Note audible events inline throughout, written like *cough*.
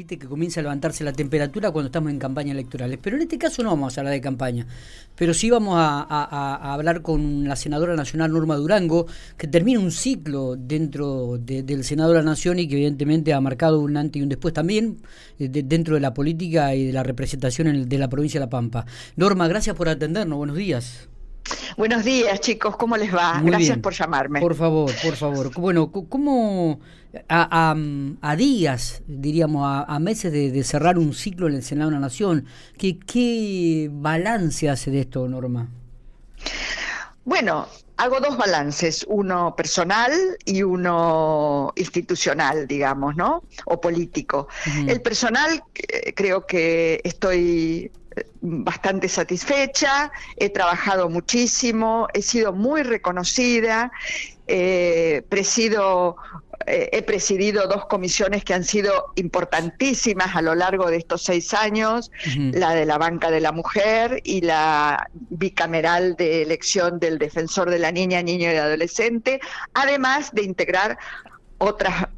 viste que comienza a levantarse la temperatura cuando estamos en campañas electorales. Pero en este caso no vamos a hablar de campaña. Pero sí vamos a, hablar con la senadora nacional Norma Durango, que termina un ciclo dentro del Senado de la Nación y que evidentemente ha marcado un antes y un después también eh, dentro de la política y de la representación de la provincia de La Pampa. Norma, gracias por atendernos. Buenos días. Buenos días, chicos, ¿cómo les va? Gracias por llamarme. Por favor, por favor. Bueno, ¿cómo a, a, días, diríamos, a, meses de, cerrar un ciclo en el Senado de la Nación, ¿qué, qué balance hace de esto, Norma? Bueno, hago dos balances, uno personal y uno institucional, digamos, ¿no? O político. El personal, eh, creo que estoy bastante satisfecha, he trabajado muchísimo, he sido muy reconocida, eh, presido, eh, he presidido dos comisiones que han sido importantísimas a lo largo de estos seis años, la de la banca de la mujer y la bicameral de elección del defensor de la niña, niño y adolescente, además de integrar otras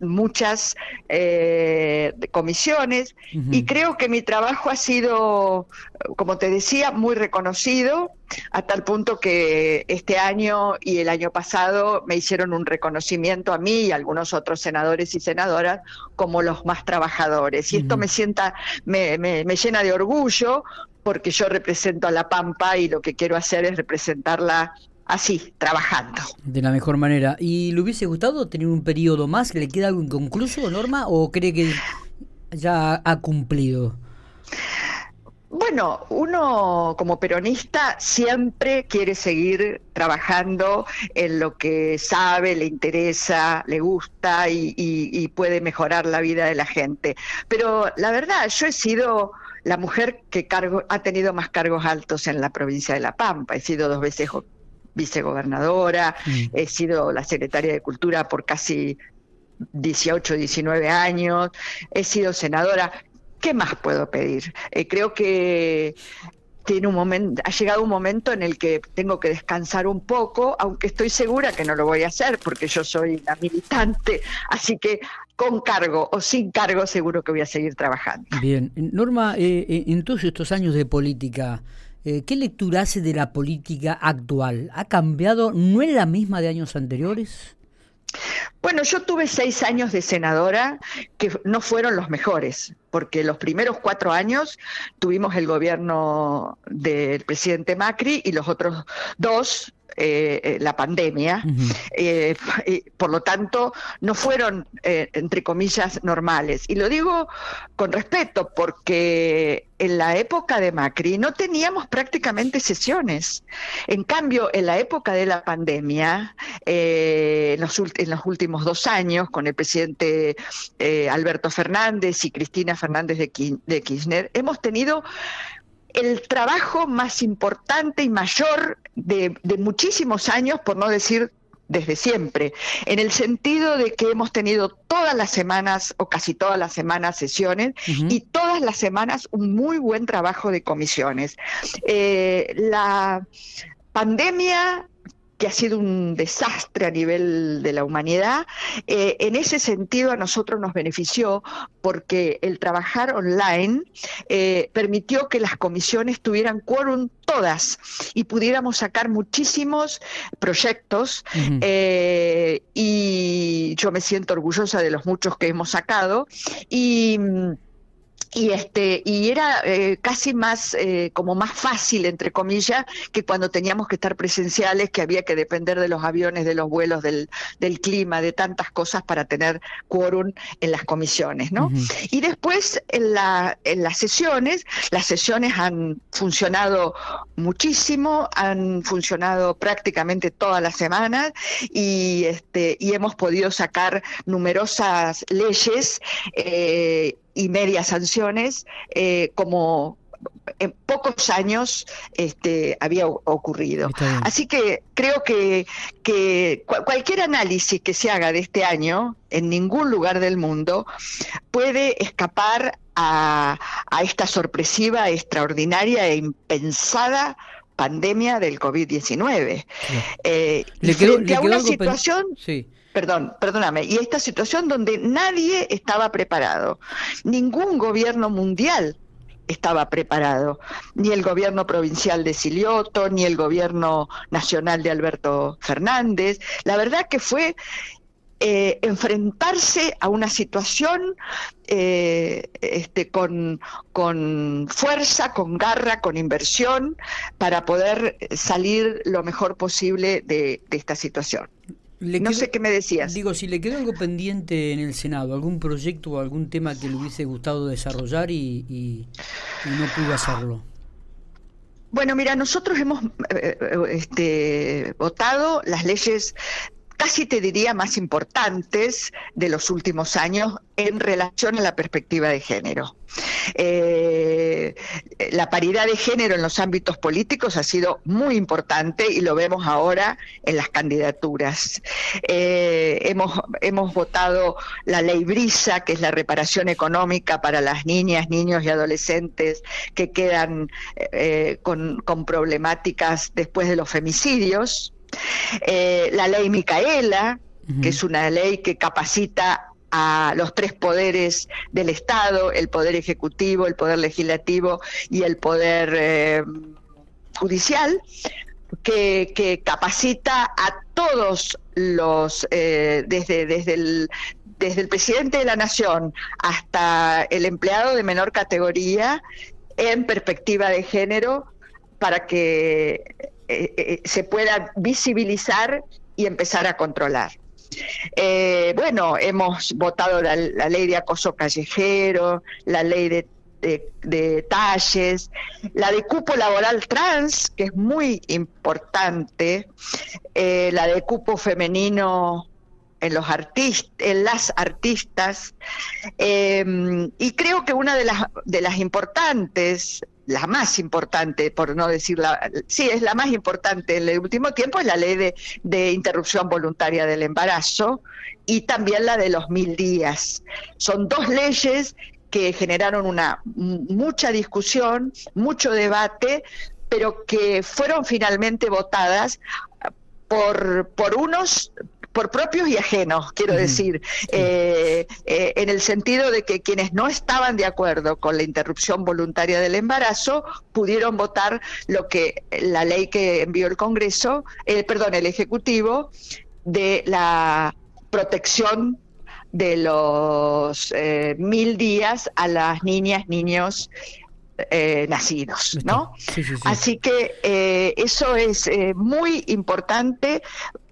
muchas eh, comisiones y creo que mi trabajo ha sido, como te decía, muy reconocido a tal punto que este año y el año pasado me hicieron un reconocimiento a mí y a algunos otros senadores y senadoras como los más trabajadores. Y esto me sienta me, me, me llena de orgullo porque yo represento a La Pampa y lo que quiero hacer es representarla así, trabajando. De la mejor manera. ¿Y le hubiese gustado tener un periodo más? ¿Le queda algo inconcluso, Norma? ¿O cree que ya ha cumplido? Bueno, uno como peronista siempre quiere seguir trabajando en lo que sabe, le interesa, le gusta y, y, puede mejorar la vida de la gente. Pero la verdad, yo he sido la mujer que cargo, ha tenido más cargos altos en la provincia de La Pampa. He sido dos veces vicegobernadora, mm. he sido la secretaria de Cultura por casi 18, 19 años, he sido senadora. ¿Qué más puedo pedir? Eh, creo que tiene un momento, ha llegado un momento en el que tengo que descansar un poco, aunque estoy segura que no lo voy a hacer porque yo soy una militante, así que con cargo o sin cargo seguro que voy a seguir trabajando. Bien, Norma, eh, eh, en todos estos años de política, eh, ¿Qué lectura hace de la política actual? ¿Ha cambiado? ¿No es la misma de años anteriores? Bueno, yo tuve seis años de senadora que no fueron los mejores, porque los primeros cuatro años tuvimos el gobierno del presidente Macri y los otros dos eh, eh, la pandemia. Eh, por lo tanto, no fueron, entre comillas, normales. Y lo digo con respeto porque en la época de Macri no teníamos prácticamente sesiones. En cambio, en la época de la pandemia, en los, en, los, últimos dos años, con el presidente Alberto Fernández y Cristina Fernández de Kirchner, hemos tenido el trabajo más importante y mayor de, muchísimos años, por no decir desde siempre, en el sentido de que hemos tenido todas las semanas o casi todas las semanas sesiones y todas las semanas un muy buen trabajo de comisiones. Eh, la pandemia que ha sido un desastre a nivel de la humanidad. Eh, en ese sentido a nosotros nos benefició porque el trabajar online eh, permitió que las comisiones tuvieran quórum todas y pudiéramos sacar muchísimos proyectos eh, y yo me siento orgullosa de los muchos que hemos sacado y mm, y este y era eh, casi más eh, como más fácil entre comillas que cuando teníamos que estar presenciales que había que depender de los aviones de los vuelos del, del clima de tantas cosas para tener quórum en las comisiones no y después en la en las sesiones las sesiones han funcionado muchísimo han funcionado prácticamente todas las semanas y este y hemos podido sacar numerosas leyes eh, y medias sanciones, eh, como en pocos años este, había ocurrido. Así que creo que, que cualquier análisis que se haga de este año, en ningún lugar del mundo, puede escapar a, esta sorpresiva, extraordinaria e impensada pandemia del COVID-19. Eh, le quedó, le quedó situación... Sí perdón, perdóname, y esta situación donde nadie estaba preparado, ningún gobierno mundial estaba preparado, ni el gobierno provincial de Silioto, ni el gobierno nacional de Alberto Fernández. La verdad que fue eh, enfrentarse a una situación eh, este, con, con, fuerza, con garra, con inversión, para poder salir lo mejor posible de, esta situación. No sé qué me decías. Digo, si le quedó algo pendiente en el Senado, algún proyecto o algún tema que le hubiese gustado desarrollar y, no pudo hacerlo. Bueno, mira, nosotros hemos eh, este, votado las leyes casi te diría más importantes de los últimos años en relación a la perspectiva de género. Eh, la paridad de género en los ámbitos políticos ha sido muy importante y lo vemos ahora en las candidaturas. Eh, hemos, hemos votado la ley Brisa, que es la reparación económica para las niñas, niños y adolescentes que quedan eh, con, con problemáticas después de los femicidios. Eh, la ley Micaela, que es una ley que capacita a los tres poderes del Estado, el poder ejecutivo, el poder legislativo y el poder eh, judicial, que, capacita a todos los, eh, desde, desde, el, desde el presidente de la nación hasta el empleado de menor categoría, en perspectiva de género, para que eh, eh, se pueda visibilizar y empezar a controlar. Eh, bueno, hemos votado la, ley de acoso callejero, la ley de, talles, la de cupo laboral trans, que es muy importante, la de cupo femenino en los en las artistas, y creo que una de las, de las importantes la más importante, por no decir la, sí, es la más importante en el último tiempo, es la ley de, interrupción voluntaria del embarazo y también la de los mil días. Son dos leyes que generaron una mucha discusión, mucho debate, pero que fueron finalmente votadas por, por unos por propios y ajenos, quiero decir, eh, eh, en el sentido de que quienes no estaban de acuerdo con la interrupción voluntaria del embarazo pudieron votar lo que la ley que envió el Congreso, eh, perdón, el Ejecutivo, de la protección de los mil días a las niñas, niños nacidos, ¿no? Así que eso es muy importante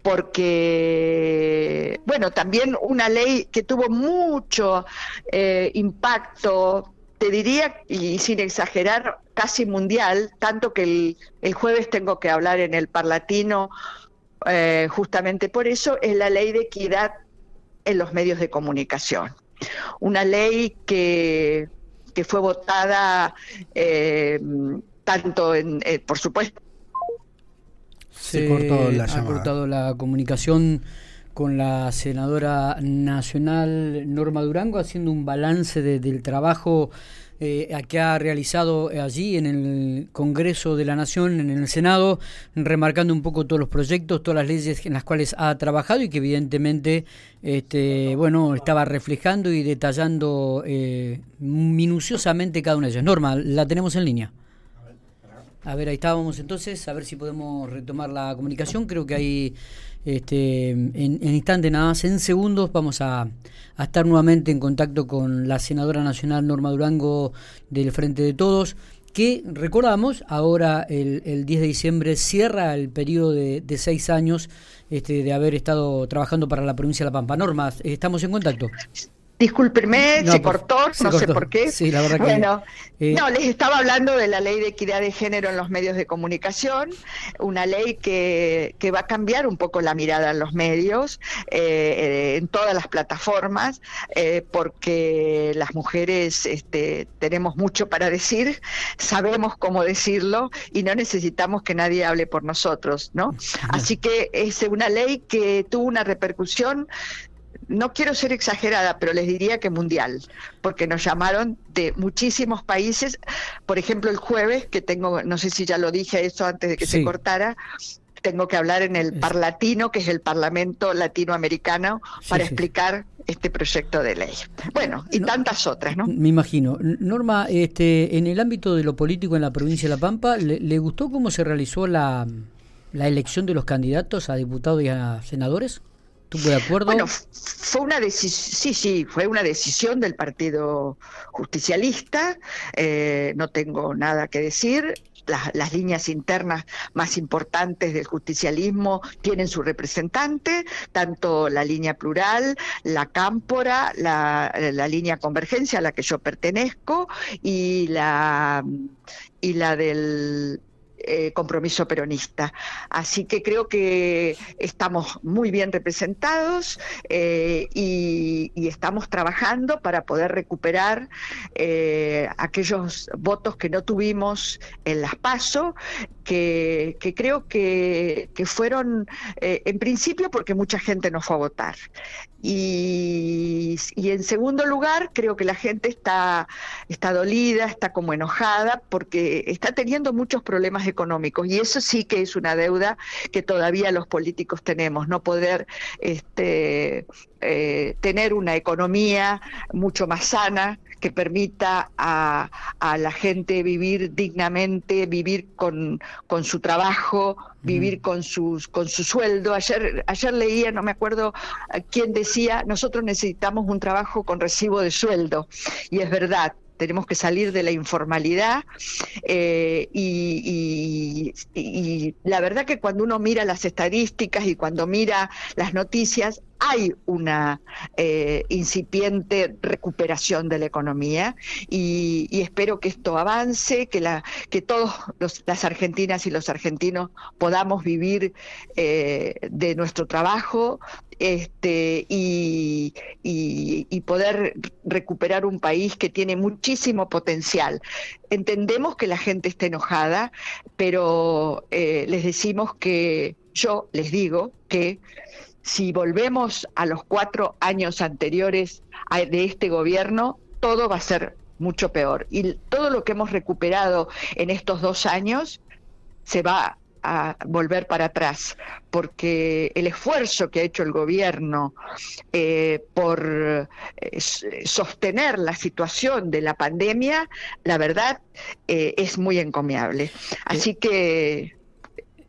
porque, bueno, también una ley que tuvo mucho eh, impacto, te diría, y sin exagerar, casi mundial, tanto que el, jueves tengo que hablar en el Parlatino eh, justamente por eso, es la ley de equidad en los medios de comunicación. Una ley que, que fue votada eh, tanto en, por supuesto, se, cortó la ha cortado la comunicación con la senadora nacional Norma Durango haciendo un balance del trabajo eh, que ha realizado allí en el Congreso de la Nación, en el Senado, remarcando un poco todos los proyectos, todas las leyes en las cuales ha trabajado y que evidentemente este, bueno, estaba reflejando y detallando eh, minuciosamente cada una de ellas. Norma, la tenemos en línea. A ver, ahí estábamos entonces, a ver si podemos retomar la comunicación. Creo que hay este, en, en instante nada más, en segundos, vamos a, estar nuevamente en contacto con la senadora nacional Norma Durango del Frente de Todos, que recordamos, ahora el, el 10 de diciembre cierra el periodo de, de seis años este, de haber estado trabajando para la provincia de La Pampa. Norma, estamos en contacto. Discúlpenme, se, cortó, no sé por qué. bueno, eh, no, les estaba hablando de la ley de equidad de género en los medios de comunicación, una ley que, que va a cambiar un poco la mirada en los medios, eh, en todas las plataformas, eh, porque las mujeres este, tenemos mucho para decir, sabemos cómo decirlo y no necesitamos que nadie hable por nosotros, ¿no? Así que es una ley que tuvo una repercusión no quiero ser exagerada, pero les diría que mundial, porque nos llamaron de muchísimos países. Por ejemplo, el jueves, que tengo, no sé si ya lo dije eso antes de que se cortara, tengo que hablar en el Parlatino, que es el Parlamento Latinoamericano, para explicar este proyecto de ley. Bueno, y tantas otras, ¿no? Me imagino. Norma, este, en el ámbito de lo político en la provincia de La Pampa, ¿le, gustó cómo se realizó la, la elección de los candidatos a diputados y a senadores? Bueno, fue una decisión, sí, sí, fue una decisión del Partido Justicialista, eh, no tengo nada que decir. Las, líneas internas más importantes del justicialismo tienen su representante, tanto la línea plural, la cámpora, la, la línea convergencia a la que yo pertenezco y la, y la del eh, compromiso peronista. Así que creo que estamos muy bien representados eh, y, estamos trabajando para poder recuperar eh, aquellos votos que no tuvimos en las PASO, que, creo que, fueron en principio porque mucha gente no fue a votar. Y, en segundo lugar, creo que la gente está, está dolida, está como enojada, porque está teniendo muchos problemas económicos. Y eso sí que es una deuda que todavía los políticos tenemos, no poder este, eh, tener una economía mucho más sana, que permita a, la gente vivir dignamente, vivir con, con su trabajo, vivir con, sus, con su sueldo. Ayer, ayer leía, no me acuerdo quién decía, nosotros necesitamos un trabajo con recibo de sueldo. Y es verdad, tenemos que salir de la informalidad eh, y, la verdad que cuando uno mira las estadísticas y cuando mira las noticias, hay una eh, incipiente recuperación de la economía y, espero que esto avance, que, la, todos las argentinas y los argentinos podamos vivir eh, de nuestro trabajo este, y, poder recuperar un país que tiene muchísimo potencial. Entendemos que la gente está enojada, pero eh, les decimos que yo les digo que si volvemos a los cuatro años anteriores de este gobierno, todo va a ser mucho peor. Y todo lo que hemos recuperado en estos dos años se va a volver para atrás, porque el esfuerzo que ha hecho el gobierno eh, por eh, sostener la situación de la pandemia, la verdad, eh, es muy encomiable. Así que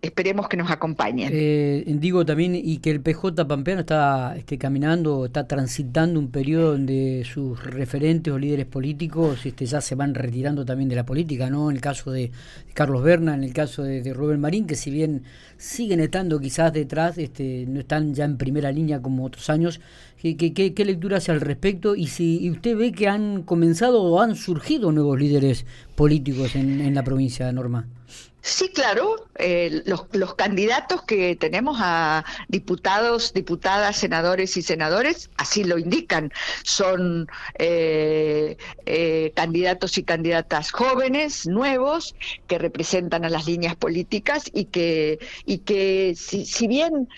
esperemos que nos acompañen. Eh, digo también y que el PJ Pampeano está este, caminando, está transitando un periodo donde sus referentes o líderes políticos este, ya se van retirando también de la política, ¿no? En el caso de Carlos Berna, en el caso de, Rubén Marín, que si bien siguen estando quizás detrás, este, no están ya en primera línea como otros años. ¿Qué, lectura hace al respecto? Y si usted ve que han comenzado o han surgido nuevos líderes políticos en, en la provincia de Norma. Sí, claro. Eh, los, candidatos que tenemos a diputados, diputadas, senadores y senadores, así lo indican. Son eh, eh, candidatos y candidatas jóvenes, nuevos, que representan a las líneas políticas y que, y que si, si bien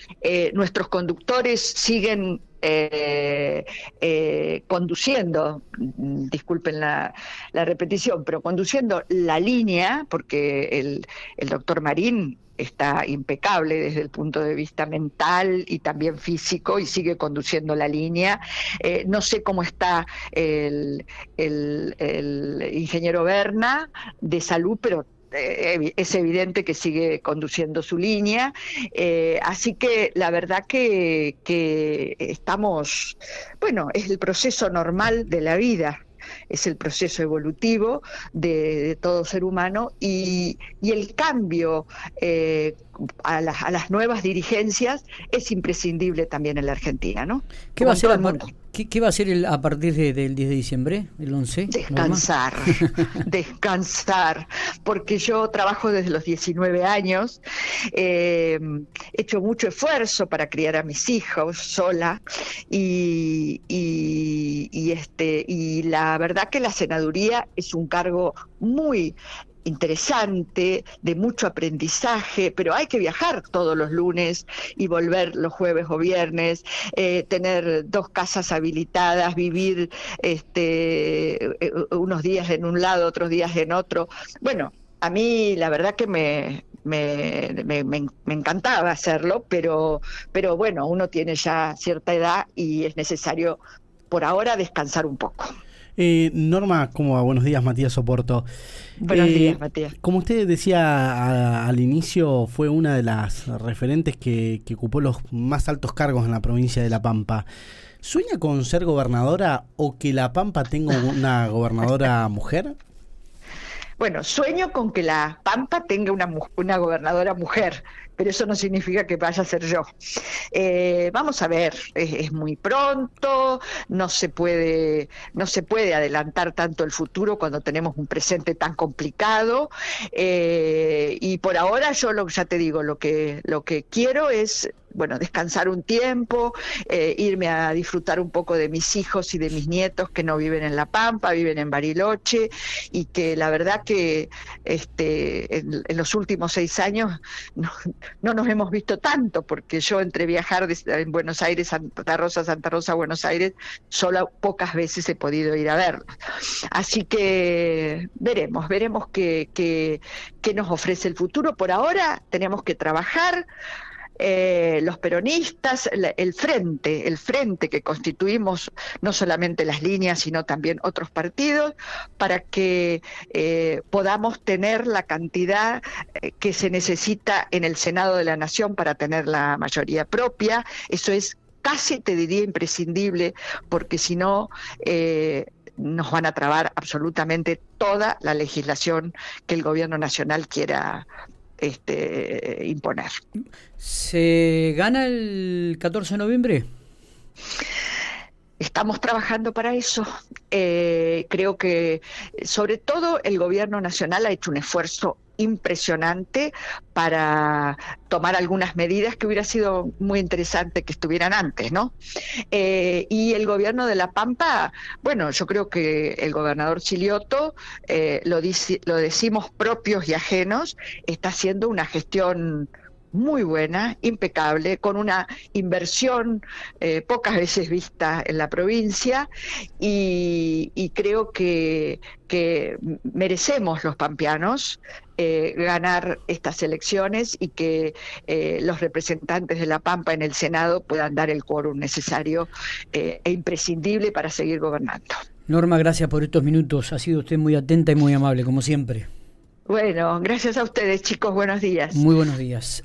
nuestros conductores siguen eh, eh, conduciendo, disculpen la, repetición, pero conduciendo la línea, porque el, doctor Marín está impecable desde el punto de vista mental y también físico y sigue conduciendo la línea. Eh, no sé cómo está el, el ingeniero Berna de salud, pero eh, es evidente que sigue conduciendo su línea. Eh, así que la verdad que, estamos, bueno, es el proceso normal de la vida es el proceso evolutivo de, todo ser humano y, el cambio eh, a, a, las nuevas dirigencias es imprescindible también en la Argentina, ¿no? ¿Qué va a ser ¿Qué, va a ser a partir del 10 de diciembre, el 11? Descansar, *laughs* descansar, porque yo trabajo desde los 19 años, eh, he hecho mucho esfuerzo para criar a mis hijos sola y, y, este, y la verdad que la senaduría es un cargo muy interesante, de mucho aprendizaje, pero hay que viajar todos los lunes y volver los jueves o viernes, eh, tener dos casas habilitadas, vivir este, unos días en un lado, otros días en otro. Bueno, a mí la verdad que me, me, encantaba hacerlo, pero, pero bueno, uno tiene ya cierta edad y es necesario por ahora descansar un poco. Eh, Norma, ¿cómo va? Buenos días, Matías Soporto. Buenos eh, días, Matías. Como usted decía al inicio, fue una de las referentes que, que ocupó los más altos cargos en la provincia de La Pampa. ¿Sueña con ser gobernadora o que La Pampa tenga una *laughs* gobernadora mujer? Bueno, sueño con que La Pampa tenga una, una gobernadora mujer pero eso no significa que vaya a ser yo. Eh, vamos a ver, es, muy pronto, no se puede, no se puede adelantar tanto el futuro cuando tenemos un presente tan complicado. Eh, y por ahora yo lo ya te digo, lo que, lo que quiero es bueno, descansar un tiempo, eh, irme a disfrutar un poco de mis hijos y de mis nietos que no viven en La Pampa, viven en Bariloche, y que la verdad que este, en, los últimos seis años no, no, nos hemos visto tanto, porque yo entre viajar en Buenos Aires, Santa Rosa, Santa Rosa, Buenos Aires, solo pocas veces he podido ir a verlos. Así que veremos, veremos qué, qué, qué nos ofrece el futuro. Por ahora tenemos que trabajar eh, los peronistas, el frente, el frente que constituimos no solamente las líneas, sino también otros partidos, para que eh, podamos tener la cantidad eh, que se necesita en el Senado de la Nación para tener la mayoría propia. Eso es casi, te diría, imprescindible, porque si no... nos van a trabar absolutamente toda la legislación que el gobierno nacional quiera este, imponer. ¿Se gana el 14 de noviembre? Estamos trabajando para eso. Eh, creo que sobre todo el gobierno nacional ha hecho un esfuerzo impresionante para tomar algunas medidas que hubiera sido muy interesante que estuvieran antes, ¿no? Eh, y el gobierno de La Pampa, bueno, yo creo que el gobernador Chilioto, eh, lo, lo decimos propios y ajenos, está haciendo una gestión muy buena, impecable, con una inversión eh, pocas veces vista en la provincia y, creo que, que, merecemos los pampeanos eh, ganar estas elecciones y que eh, los representantes de La Pampa en el Senado puedan dar el quórum necesario e imprescindible para seguir gobernando. Norma, gracias por estos minutos. Ha sido usted muy atenta y muy amable, como siempre. Bueno, gracias a ustedes, chicos. Buenos días. Muy buenos días.